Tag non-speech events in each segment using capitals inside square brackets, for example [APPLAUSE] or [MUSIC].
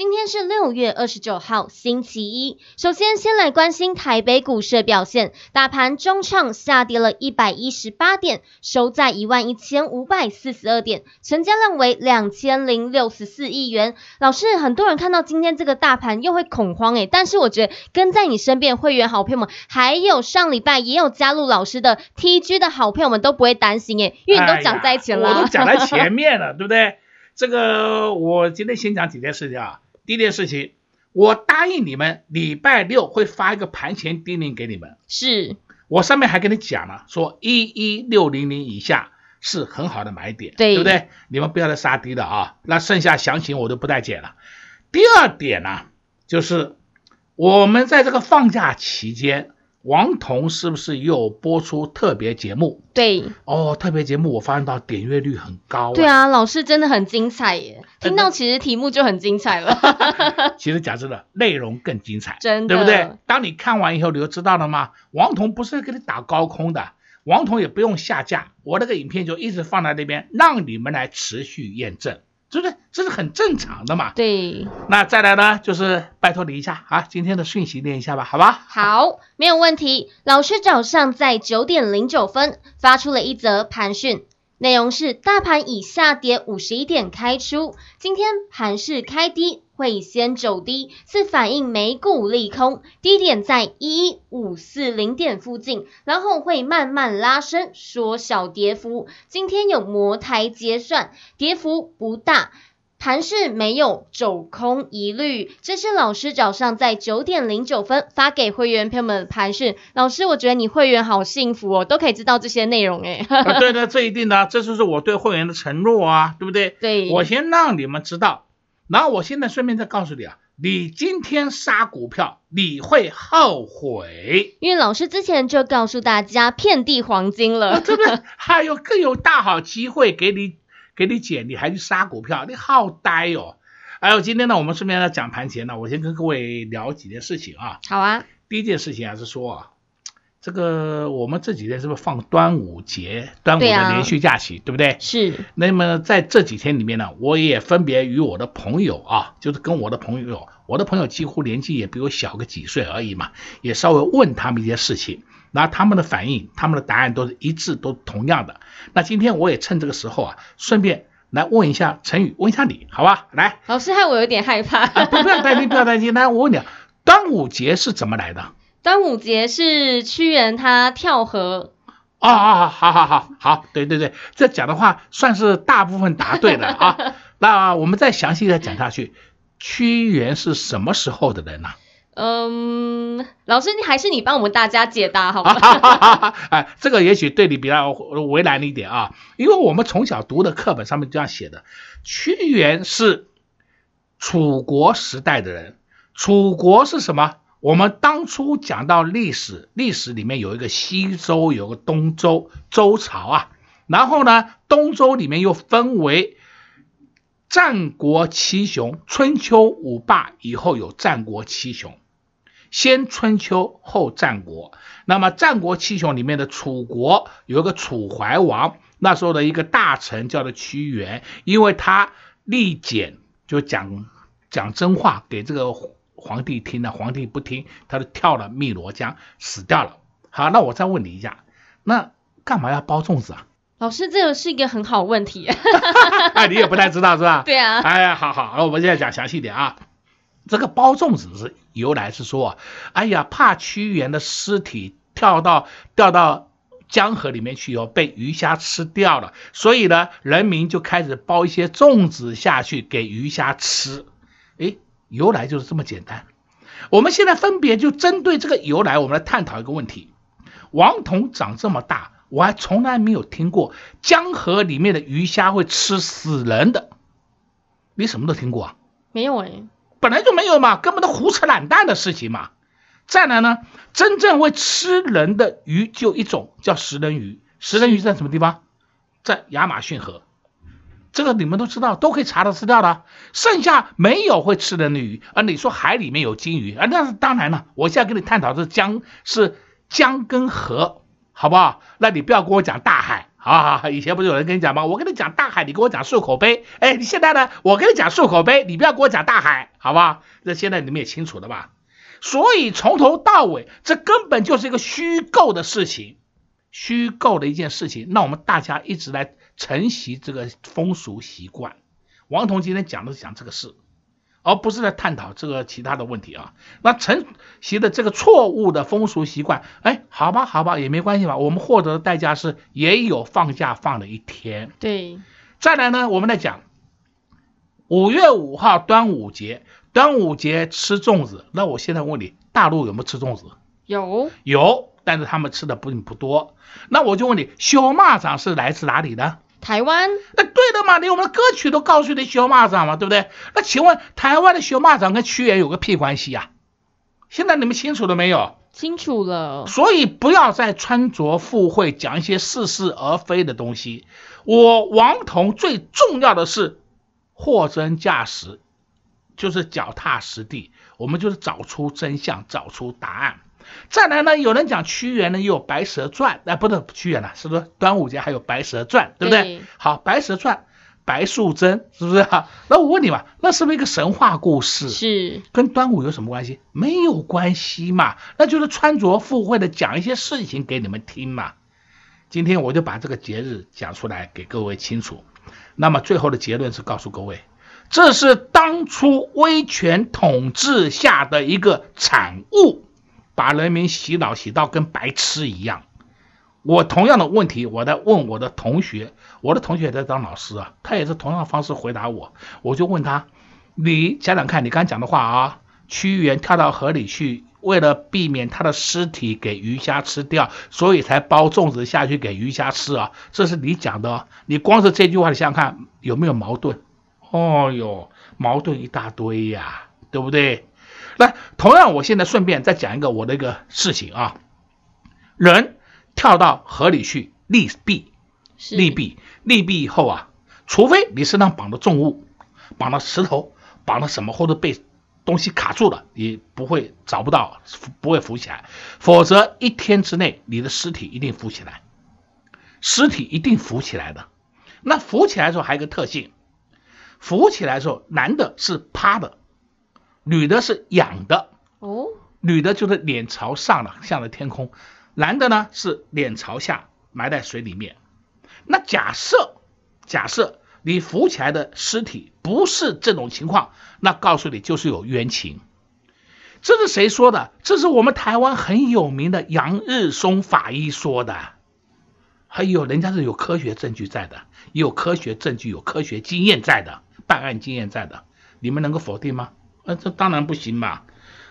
今天是六月二十九号，星期一。首先，先来关心台北股市的表现。大盘中创下跌了一百一十八点，收在一万一千五百四十二点，成交量为两千零六十四亿元。老师，很多人看到今天这个大盘又会恐慌诶，但是我觉得跟在你身边会员好朋友们，还有上礼拜也有加入老师的 TG 的好朋友们都不会担心诶，因为你都讲在前了，我都讲在前面了，对不对？这个我今天先讲几件事情啊。第一件事情，我答应你们，礼拜六会发一个盘前叮咛给你们。是我上面还跟你讲了，说一一六零零以下是很好的买点，对，对不对？你们不要再杀低了啊！那剩下详情我都不再解了。第二点呢、啊，就是我们在这个放假期间。王彤是不是又播出特别节目？对，哦，特别节目我发现到点阅率很高。对啊，老师真的很精彩耶！听到其实题目就很精彩了。[LAUGHS] 其实讲真的，内容更精彩，真的，对不对？当你看完以后，你就知道了吗？王彤不是给你打高空的，王彤也不用下架，我那个影片就一直放在那边，让你们来持续验证。对不对？这是很正常的嘛。对。那再来呢，就是拜托你一下啊，今天的讯息念一下吧，好吧？好，没有问题。老师早上在九点零九分发出了一则盘讯。内容是大盘以下跌五十一点开出，今天盘势开低，会先走低，是反映美股利空，低点在一一五四零点附近，然后会慢慢拉升，缩小跌幅。今天有摩台结算，跌幅不大。盘势没有走空疑虑，这是老师早上在九点零九分发给会员朋友们的盘势。老师，我觉得你会员好幸福哦，都可以知道这些内容诶。啊，对的，这一定的，这就是我对会员的承诺啊，对不对？对，我先让你们知道，然后我现在顺便再告诉你啊，你今天杀股票你会后悔，因为老师之前就告诉大家遍地黄金了，啊、对不对？还有更有大好机会给你。给你捡，你还去杀股票，你好呆哦！还有今天呢，我们顺便来讲盘前呢，我先跟各位聊几件事情啊。好啊。第一件事情还是说啊，这个我们这几天是不是放端午节？端午的连续假期，对，啊、对不对？是。那么在这几天里面呢，我也分别与我的朋友啊，就是跟我的朋友，我的朋友几乎年纪也比我小个几岁而已嘛，也稍微问他们一些事情。那他们的反应，他们的答案都是一致，都同样的。那今天我也趁这个时候啊，顺便来问一下陈宇，问一下你，好吧？来，老师害我有点害怕。啊、不，不要担心，不要担心。[LAUGHS] 来，我问你，啊，端午节是怎么来的？端午节是屈原他跳河。哦哦，好好好好，对对对，这讲的话算是大部分答对了啊。[LAUGHS] 那我们再详细的讲下去，屈原是什么时候的人呢？嗯，老师，你还是你帮我们大家解答好吗？[LAUGHS] 哎，这个也许对你比较为难一点啊，因为我们从小读的课本上面这样写的，屈原是楚国时代的人。楚国是什么？我们当初讲到历史，历史里面有一个西周，有个东周，周朝啊。然后呢，东周里面又分为。战国七雄，春秋五霸以后有战国七雄，先春秋后战国。那么战国七雄里面的楚国有一个楚怀王，那时候的一个大臣叫做屈原，因为他力简，就讲讲真话给这个皇帝听了，皇帝不听，他就跳了汨罗江死掉了。好，那我再问你一下，那干嘛要包粽子啊？老师，这个是一个很好问题，[LAUGHS] [LAUGHS] 哎，你也不太知道是吧？对啊。哎呀，好好，那我们现在讲详细点啊。这个包粽子是由来是说，哎呀，怕屈原的尸体跳到掉到江河里面去以后被鱼虾吃掉了，所以呢，人民就开始包一些粽子下去给鱼虾吃。哎，由来就是这么简单。我们现在分别就针对这个由来，我们来探讨一个问题。王彤长这么大，我还从来没有听过江河里面的鱼虾会吃死人的。你什么都听过啊？没有哎，本来就没有嘛，根本都胡扯懒蛋的事情嘛。再来呢，真正会吃人的鱼就一种，叫食人鱼。食人鱼在什么地方？在亚马逊河。这个你们都知道，都可以查到资料的。剩下没有会吃人的鱼，而你说海里面有鲸鱼啊，那是当然了。我现在跟你探讨的是江，是江跟河，好不好？那你不要跟我讲大海，好好好。以前不是有人跟你讲吗？我跟你讲大海，你跟我讲漱口杯。哎，你现在呢？我跟你讲漱口杯，你不要跟我讲大海，好不好？那现在你们也清楚了吧？所以从头到尾，这根本就是一个虚构的事情，虚构的一件事情。那我们大家一直来。承袭这个风俗习惯，王彤今天讲的是讲这个事，而不是在探讨这个其他的问题啊。那承袭的这个错误的风俗习惯，哎，好吧，好吧，也没关系吧。我们获得的代价是也有放假放了一天。对，再来呢，我们来讲五月五号端午节，端午节吃粽子。那我现在问你，大陆有没有吃粽子？有，有，但是他们吃的不不多。那我就问你，小蚂蚱是来自哪里的？台湾，那对的嘛，连我们的歌曲都告诉你小马掌嘛，对不对？那请问台湾的小马掌跟屈原有个屁关系呀？现在你们清楚了没有？清楚了。所以不要再穿着附会，讲一些似是而非的东西。我王彤最重要的是货真价实，就是脚踏实地，我们就是找出真相，找出答案。再来呢，有人讲屈原呢，也有白蛇传，哎，不对，屈原了，是不是？端午节还有白蛇传，对不对？对好，白蛇传，白素贞，是不是？那我问你嘛，那是不是一个神话故事？是。跟端午有什么关系？没有关系嘛，那就是穿着附会的讲一些事情给你们听嘛。今天我就把这个节日讲出来给各位清楚。那么最后的结论是告诉各位，这是当初威权统治下的一个产物。把人民洗脑洗到跟白痴一样。我同样的问题，我在问我的同学，我的同学也在当老师啊，他也是同样的方式回答我。我就问他，你想想看，你刚讲的话啊，屈原跳到河里去，为了避免他的尸体给鱼虾吃掉，所以才包粽子下去给鱼虾吃啊，这是你讲的。你光是这句话，你想想看有没有矛盾？哦哟，矛盾一大堆呀，对不对？来，同样，我现在顺便再讲一个我的一个事情啊。人跳到河里去利弊，利弊，利弊以后啊，除非你身上绑的重物，绑了石头，绑了什么，或者被东西卡住了，你不会找不到，不会浮起来。否则一天之内，你的尸体一定浮起来，尸体一定浮起来的。那浮起来的时候还有一个特性，浮起来的时候，男的是趴的。女的是仰的哦，女的就是脸朝上了，向着天空；男的呢是脸朝下，埋在水里面。那假设假设你浮起来的尸体不是这种情况，那告诉你就是有冤情。这是谁说的？这是我们台湾很有名的杨日松法医说的。还有人家是有科学证据在的，有科学证据、有科学经验在的，办案经验在的，你们能够否定吗？那这当然不行嘛，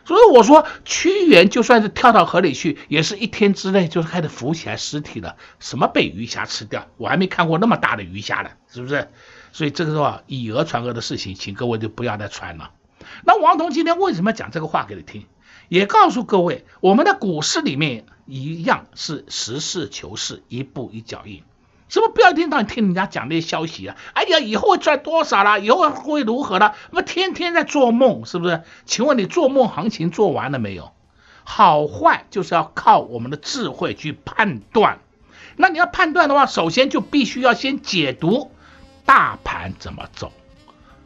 所以我说屈原就算是跳到河里去，也是一天之内就是开始浮起来尸体了。什么被鱼虾吃掉？我还没看过那么大的鱼虾呢，是不是？所以这个时候以讹传讹的事情，请各位就不要再传了。那王彤今天为什么讲这个话给你听？也告诉各位，我们的股市里面一样是实事求是，一步一脚印。什么不要听到你听人家讲那些消息啊？哎呀，以后会赚多少了？以后会如何了？那么天天在做梦，是不是？请问你做梦行情做完了没有？好坏就是要靠我们的智慧去判断。那你要判断的话，首先就必须要先解读大盘怎么走。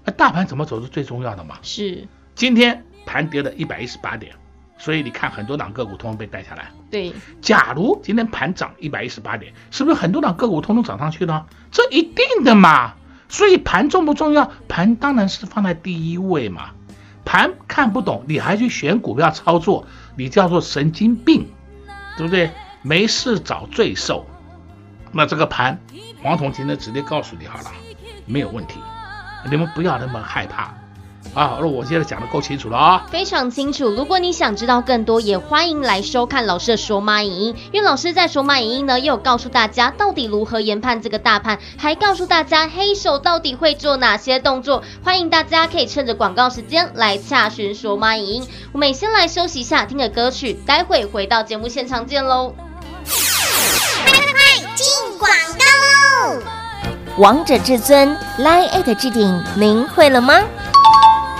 那大盘怎么走是最重要的嘛？是。今天盘跌了一百一十八点。所以你看，很多档个股通通被带下来。对，假如今天盘涨一百一十八点，是不是很多档个股通通涨上去呢？这一定的嘛。所以盘重不重要？盘当然是放在第一位嘛。盘看不懂，你还去选股票操作，你叫做神经病，对不对？没事找罪受。那这个盘，王彤今天直接告诉你好了，没有问题，你们不要那么害怕。啊，那我现在讲的够清楚了啊、哦，非常清楚。如果你想知道更多，也欢迎来收看老师的说马影音。因为老师在说马影音呢，又有告诉大家到底如何研判这个大盘，还告诉大家黑手到底会做哪些动作。欢迎大家可以趁着广告时间来洽询说马影音。我们先来休息一下，听个歌曲，待会回到节目现场见喽。快快快，进广告喽！王者至尊 LINE@ 置顶，您会了吗？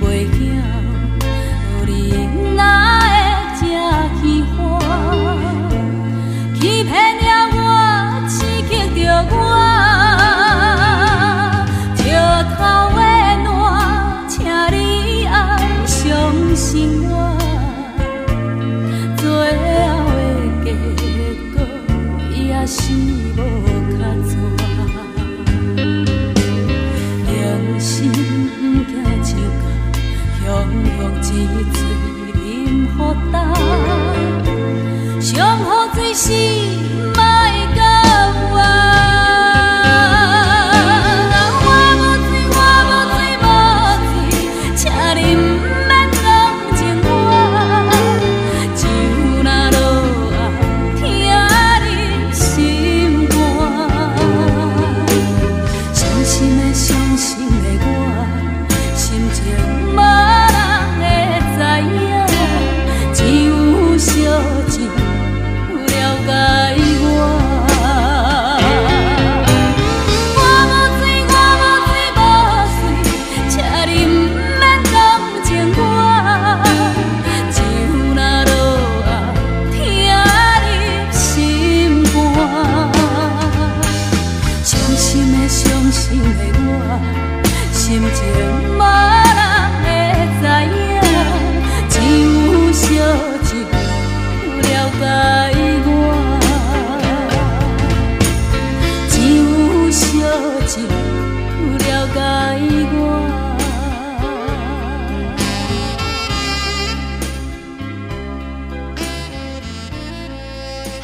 袂惊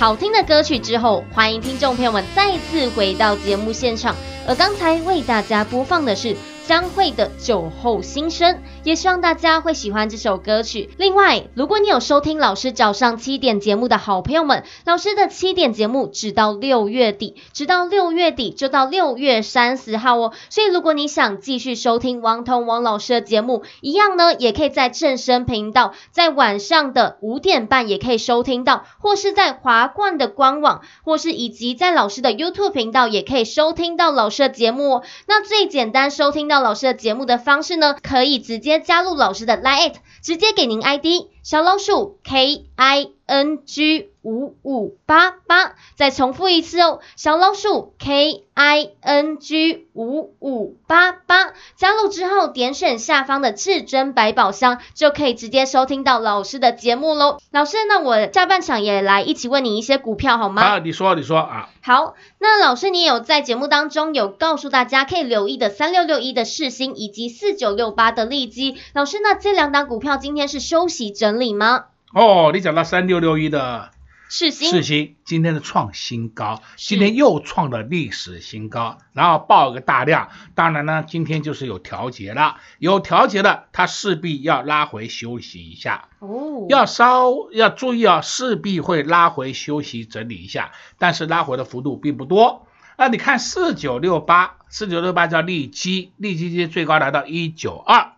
好听的歌曲之后，欢迎听众朋友们再次回到节目现场。而刚才为大家播放的是张惠的酒后心声。也希望大家会喜欢这首歌曲。另外，如果你有收听老师早上七点节目的好朋友们，老师的七点节目直到六月底，直到六月底就到六月三十号哦。所以，如果你想继续收听王彤王老师的节目，一样呢，也可以在正声频道，在晚上的五点半也可以收听到，或是在华冠的官网，或是以及在老师的 YouTube 频道也可以收听到老师的节目哦。那最简单收听到老师的节目的方式呢，可以直接。加入老师的 Line，直接给您 ID 小老鼠 K I N G 五五八八，再重复一次哦，小老鼠 K I N G 五五八八，加入之后点选下方的至尊百宝箱，就可以直接收听到老师的节目喽。老师，那我下半场也来一起问你一些股票好吗？啊，你说，你说啊。好，那老师你有在节目当中有告诉大家可以留意的三六六一的世星以及四九六八的利基。老师，那这两档股票今天是休息整理吗？哦，你讲到三六六一的。世新，世新今天的创新高，今天又创了历史新高，然后爆一个大量。当然呢，今天就是有调节了，有调节了，它势必要拉回休息一下。哦，要稍要注意啊，势必会拉回休息整理一下，但是拉回的幅度并不多。那你看四九六八，四九六八叫利基，利基今天最高达到一九二。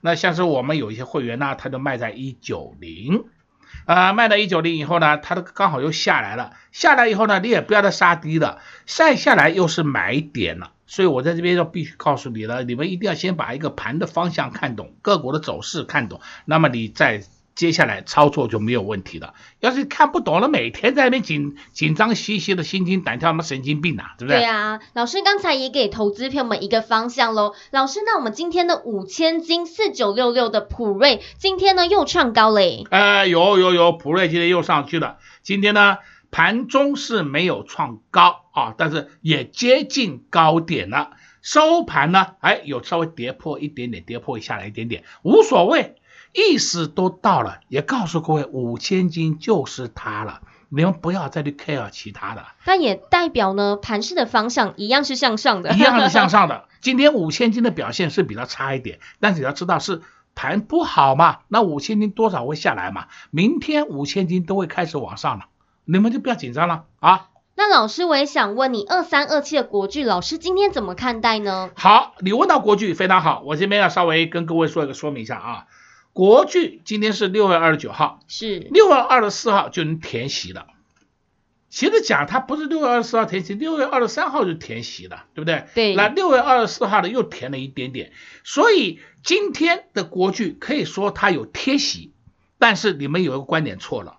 那像是我们有一些会员呢，他就卖在一九零，啊，卖到一九零以后呢，它都刚好又下来了，下来以后呢，你也不要再杀低了，再下来又是买点了。所以我在这边就必须告诉你了，你们一定要先把一个盘的方向看懂，个股的走势看懂，那么你再接下来操作就没有问题了。要是看不懂了，每天在那边紧紧张兮兮的，心惊胆跳，那神经病啊，对不对？对啊，老师刚才也给投资朋友们一个方向喽。老师，那我们今天的五千金四九六六的普瑞，今天呢又创高嘞？呃，有有有，普瑞今天又上去了，今天呢？盘中是没有创高啊，但是也接近高点了。收盘呢，哎，有稍微跌破一点点，跌破下来一点点，无所谓，意思都到了。也告诉各位，五千金就是它了，你们不要再去 care 其他的。但也代表呢，盘势的方向一样是向上的，一样是向上的。今天五千金的表现是比较差一点，但是你要知道是盘不好嘛，那五千金多少会下来嘛，明天五千金都会开始往上了。你们就不要紧张了啊！那老师，我也想问你，二三二七的国剧，老师今天怎么看待呢？好，你问到国剧非常好，我这边要稍微跟各位说一个说明一下啊。国巨今天是六月二十九号，是六月二十四号就能填息了。其实讲它不是六月二十四号填息，六月二十三号就填息了，对不对？对。那六月二十四号的又填了一点点，所以今天的国巨可以说它有贴息，但是你们有一个观点错了。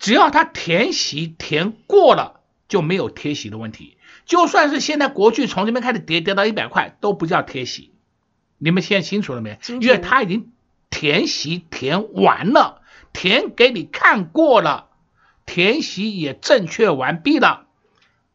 只要它填息填过了，就没有贴息的问题。就算是现在国巨从这边开始跌，跌到一百块，都不叫贴息。你们现在清楚了没？因为它已经填息填完了，填给你看过了，填息也正确完毕了。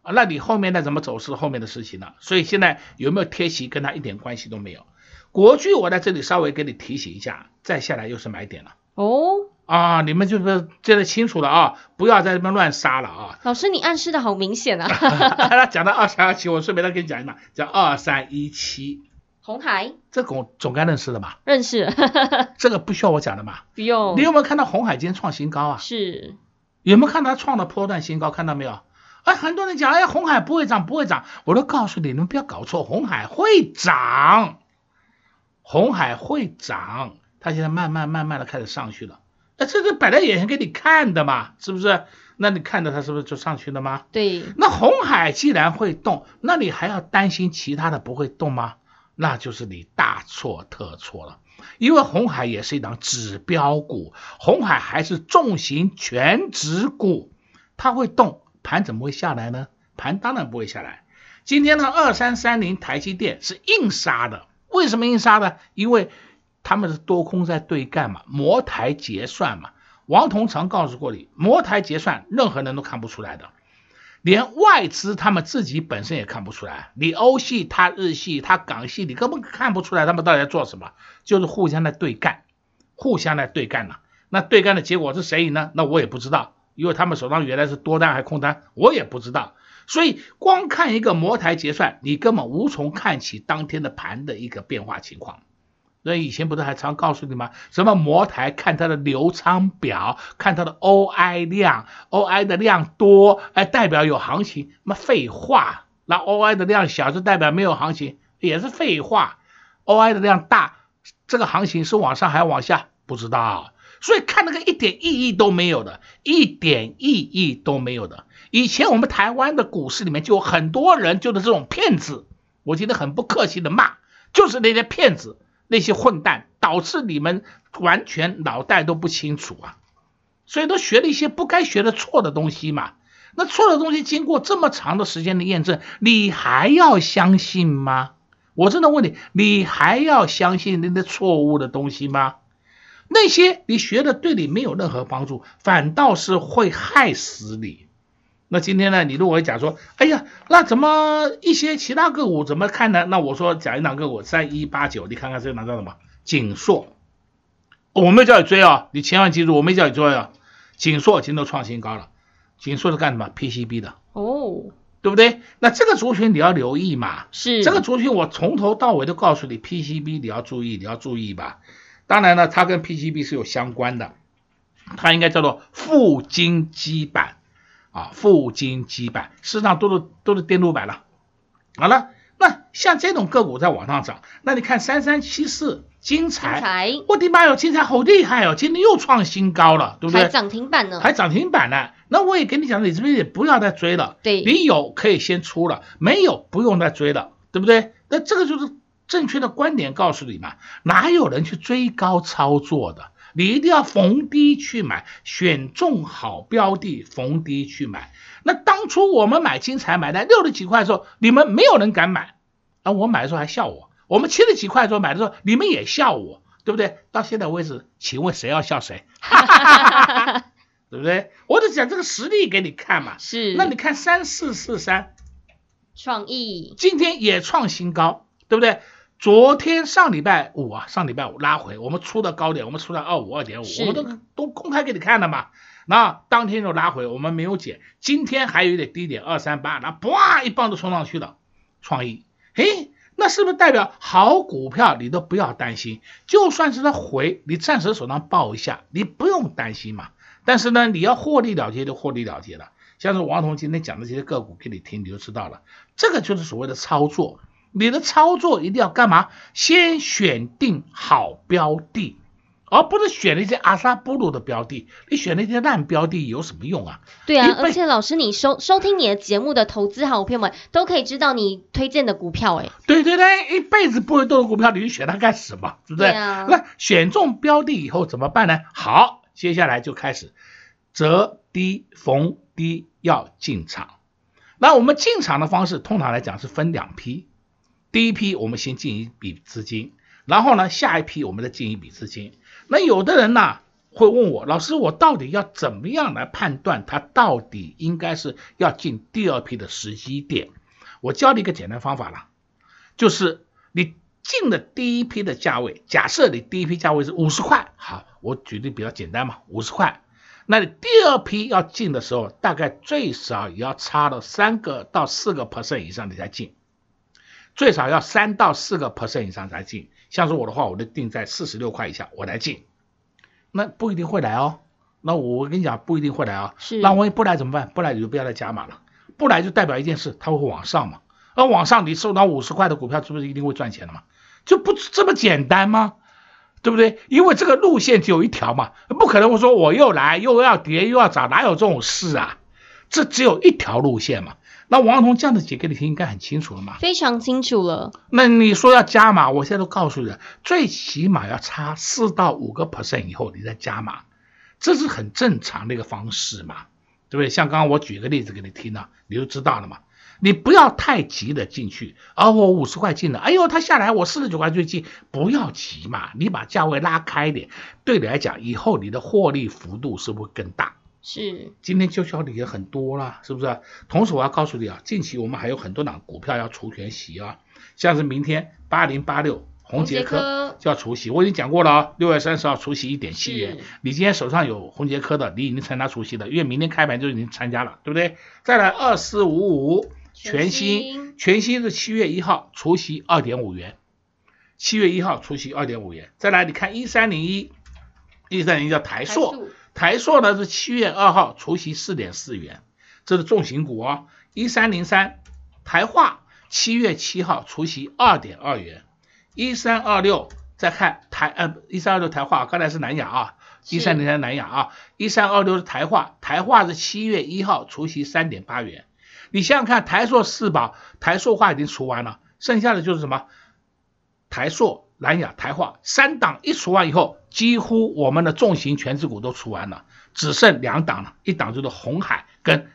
啊，那你后面再怎么走是后面的事情了。所以现在有没有贴息，跟他一点关系都没有。国剧我在这里稍微给你提醒一下，再下来又是买点了。哦。啊，你们就是记得清楚了啊，不要在这边乱杀了啊！老师，你暗示的好明显啊！[LAUGHS] 他讲到二三二七，我顺便再给你讲一讲，叫二三一七，鸿海，这个总该认识的吧？认识，[LAUGHS] 这个不需要我讲的嘛？不用。你有没有看到红海今天创新高啊？是。有没有看到它创的波段新高？看到没有？哎，很多人讲，哎，红海不会涨，不会涨。我都告诉你，你们不要搞错，红海会涨，红海会涨，它现在慢慢慢慢的开始上去了。哎，这个摆在眼前给你看的嘛，是不是？那你看着它是不是就上去了吗？对。那红海既然会动，那你还要担心其他的不会动吗？那就是你大错特错了。因为红海也是一档指标股，红海还是重型全值股，它会动，盘怎么会下来呢？盘当然不会下来。今天呢，二三三零台积电是硬杀的，为什么硬杀呢？因为。他们是多空在对干嘛？摩台结算嘛。王彤常告诉过你，摩台结算任何人都看不出来的，连外资他们自己本身也看不出来。你欧系，他日系，他港系，你根本看不出来他们到底在做什么，就是互相在对干，互相在对干呢。那对干的结果是谁赢呢？那我也不知道，因为他们手上原来是多单还是空单，我也不知道。所以光看一个摩台结算，你根本无从看起当天的盘的一个变化情况。那以前不是还常告诉你吗？什么摩台看它的流仓表，看它的 OI 量，OI 的量多，哎，代表有行情。那废话，那 OI 的量小就代表没有行情，也是废话。OI 的量大，这个行情是往上还往下？不知道。所以看那个一点意义都没有的，一点意义都没有的。以前我们台湾的股市里面就有很多人就是这种骗子，我觉得很不客气的骂，就是那些骗子。那些混蛋导致你们完全脑袋都不清楚啊，所以都学了一些不该学的错的东西嘛。那错的东西经过这么长的时间的验证，你还要相信吗？我真的问你，你还要相信那些错误的东西吗？那些你学的对你没有任何帮助，反倒是会害死你。那今天呢，你如果讲说，哎呀，那怎么一些其他个股怎么看呢？那我说讲一档个股三一八九，你看看这档叫什么？锦硕，我没有叫你追啊，你千万记住，我没叫你追啊。锦硕今天都创新高了，锦硕是干什么？PCB 的哦，对不对？那这个族群你要留意嘛，是这个族群我从头到尾都告诉你，PCB 你要注意，你要注意吧。当然呢，它跟 PCB 是有相关的，它应该叫做富晶基板。啊，富金基板，市场都是都是电路板了。好了，那像这种个股在往上涨，那你看三三七四金彩，精彩我的妈哟，金彩好厉害哦，今天又创新高了，对不对？还涨停板呢，还涨停板呢。那我也跟你讲，你这边也不要再追了。对，你有可以先出了，没有不用再追了，对不对？那这个就是正确的观点，告诉你嘛，哪有人去追高操作的？你一定要逢低去买，选中好标的，逢低去买。那当初我们买金彩买在六十几块的时候，你们没有人敢买，啊，我买的时候还笑我。我们七十几块的时候买的时候，你们也笑我，对不对？到现在为止，请问谁要笑谁？[LAUGHS] 对不对？我得讲这个实力给你看嘛。是。那你看三四四三，创意今天也创新高，对不对？昨天上礼拜五啊，上礼拜五拉回，我们出的高点，我们出了二五二点五，我们都都公开给你看了嘛。那当天就拉回，我们没有减。今天还有一点低点二三八，那啪一棒子冲上去了。创意，诶，那是不是代表好股票你都不要担心？就算是它回，你暂时手上抱一下，你不用担心嘛。但是呢，你要获利了结就获利了结了。像是王彤今天讲的这些个股给你听，你就知道了。这个就是所谓的操作。你的操作一定要干嘛？先选定好标的，而不是选那些阿萨布鲁的标的。你选那些烂标的有什么用啊？对啊，而且老师，你收收听你的节目的投资好朋友们都可以知道你推荐的股票哎。对对对，一辈子不会动的股票，你去选它干什么？对不对？对啊。那选中标的以后怎么办呢？好，接下来就开始择低逢低要进场。那我们进场的方式，通常来讲是分两批。第一批我们先进一笔资金，然后呢，下一批我们再进一笔资金。那有的人呢会问我，老师，我到底要怎么样来判断它到底应该是要进第二批的时机点？我教你一个简单方法了，就是你进了第一批的价位，假设你第一批价位是五十块，好，我举例比较简单嘛，五十块。那你第二批要进的时候，大概最少也要差了三个到四个 percent 以上你才进。最少要三到四个 percent 以上才进，像是我的话，我就定在四十六块以下我来进，那不一定会来哦。那我跟你讲，不一定会来啊、哦。是。那万一不来怎么办？不来你就不要再加码了。不来就代表一件事，它会往上嘛。而往上你收到五十块的股票，是不是一定会赚钱的嘛？就不这么简单吗？对不对？因为这个路线只有一条嘛，不可能我说我又来又要跌又要涨，哪有这种事啊？这只有一条路线嘛。那王彤这样子解给你听，应该很清楚了嘛？非常清楚了。那你说要加码，我现在都告诉你了，最起码要差四到五个 percent 以后，你再加码，这是很正常的一个方式嘛，对不对？像刚刚我举个例子给你听了，你就知道了嘛。你不要太急的进去，而、哦、我五十块进了，哎呦，它下来我四十九块最近，不要急嘛，你把价位拉开一点，对你来讲，以后你的获利幅度是不是会更大？是，今天就教你也很多了，是不是？同时我要告诉你啊，近期我们还有很多档股票要除权息啊，像是明天八零八六红杰科就要除息，我已经讲过了啊，六月三十号除息一点七元。你今天手上有红杰科的，你已经参加除息了，因为明天开盘就已经参加了，对不对？再来二四五五全新，全新是七月一号除息二点五元，七月一号除息二点五元。再来你看一三零一，一三零一叫台硕。台塑呢是七月二号除息四点四元，这是重型股哦。一三零三台化七月七号除息二点二元，一三二六再看台呃一三二六台化，刚才是南亚啊，一三零三南亚啊，一三二六是台化，台化是七月一号除息三点八元。你想想看，台硕四宝，台硕化已经除完了，剩下的就是什么？台塑。南亚、台化三档一除完以后，几乎我们的重型全值股都除完了，只剩两档了，一档就是红海跟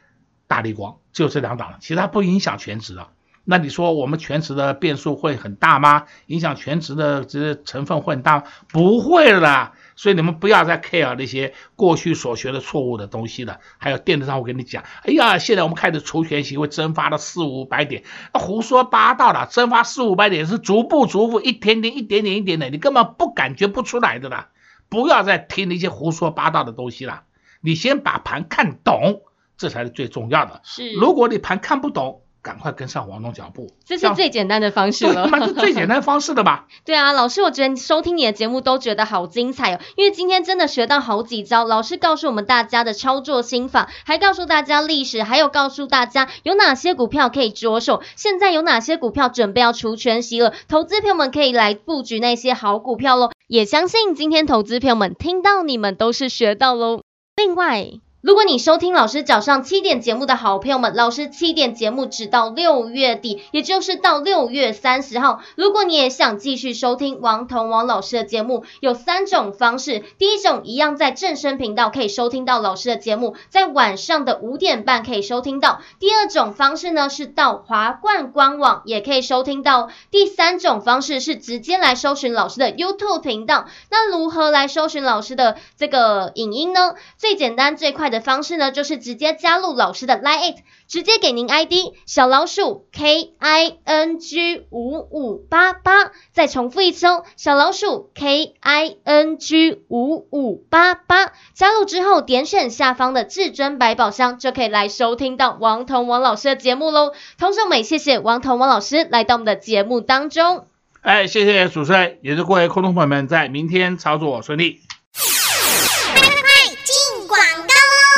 大力光，只有这两档了，其他不影响全值了。那你说我们全值的变数会很大吗？影响全值的这些成分会很大？不会了。所以你们不要再 care 那些过去所学的错误的东西了。还有电视上我跟你讲，哎呀，现在我们开始除权息会蒸发了四五百点，胡说八道了。蒸发四五百点是逐步逐步，一天天一点点一点点，你根本不感觉不出来的啦。不要再听那些胡说八道的东西了。你先把盘看懂，这才是最重要的。是，如果你盘看不懂，赶快跟上王总脚步，这是最简单的方式了，这是最简单方式的吧？[LAUGHS] 对啊，老师，我觉得收听你的节目都觉得好精彩哦，因为今天真的学到好几招，老师告诉我们大家的操作心法，还告诉大家历史，还有告诉大家有哪些股票可以着手，现在有哪些股票准备要除权息了，投资朋友们可以来布局那些好股票喽。也相信今天投资朋友们听到你们都是学到喽。另外。如果你收听老师早上七点节目的好朋友们，老师七点节目只到六月底，也就是到六月三十号。如果你也想继续收听王彤王老师的节目，有三种方式。第一种一样在正声频道可以收听到老师的节目，在晚上的五点半可以收听到。第二种方式呢是到华冠官网也可以收听到。第三种方式是直接来搜寻老师的 YouTube 频道。那如何来搜寻老师的这个影音呢？最简单最快的方式呢，就是直接加入老师的 Line，直接给您 ID 小老鼠 K I N G 五五八八，再重复一次哦，小老鼠 K I N G 五五八八，加入之后点选下方的至尊百宝箱，就可以来收听到王彤王老师的节目喽。同时我们也谢谢王彤王老师来到我们的节目当中。哎，谢谢主持人，也是各位观众朋友们，在明天操作顺利。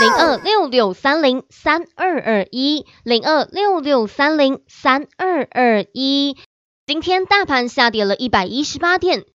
零二六六三零三二二一，零二六六三零三二二一。今天大盘下跌了一百一十八点，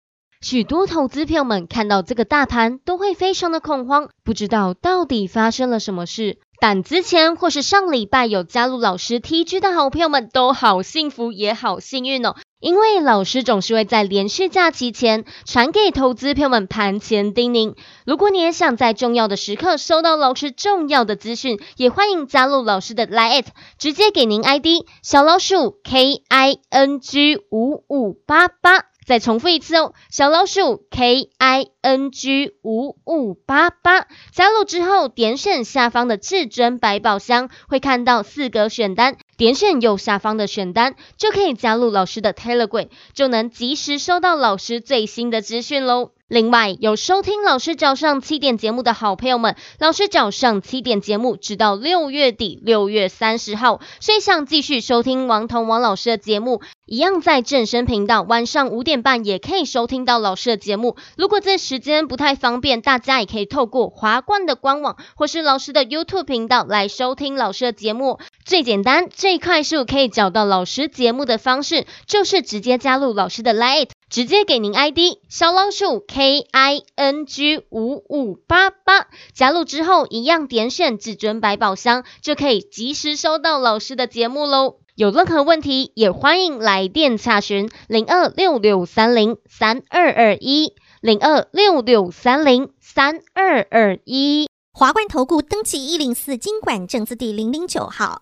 许多投资朋友们看到这个大盘都会非常的恐慌，不知道到底发生了什么事。但之前或是上礼拜有加入老师 TG 的好朋友们都好幸福也好幸运哦。因为老师总是会在连续假期前传给投资朋友们盘前叮咛。如果你也想在重要的时刻收到老师重要的资讯，也欢迎加入老师的 Line，直接给您 ID 小老鼠 K I N G 五五八八。再重复一次哦，小老鼠 K I N G 五五八八，加入之后点选下方的至尊百宝箱，会看到四个选单，点选右下方的选单就可以加入老师的 Telegram，就能及时收到老师最新的资讯喽。另外，有收听老师早上七点节目的好朋友们，老师早上七点节目直到六月底，六月三十号，所以想继续收听王彤王老师的节目，一样在正声频道，晚上五点半也可以收听到老师的节目。如果这时间不太方便，大家也可以透过华冠的官网或是老师的 YouTube 频道来收听老师的节目。最简单、最快速可以找到老师节目的方式，就是直接加入老师的 Line。直接给您 ID 小老鼠 K I N G 五五八八，加入之后一样点选至尊百宝箱，就可以及时收到老师的节目喽。有任何问题也欢迎来电查询零二六六三零三二二一零二六六三零三二二一。华冠投顾登记一零四金管证字第零零九号。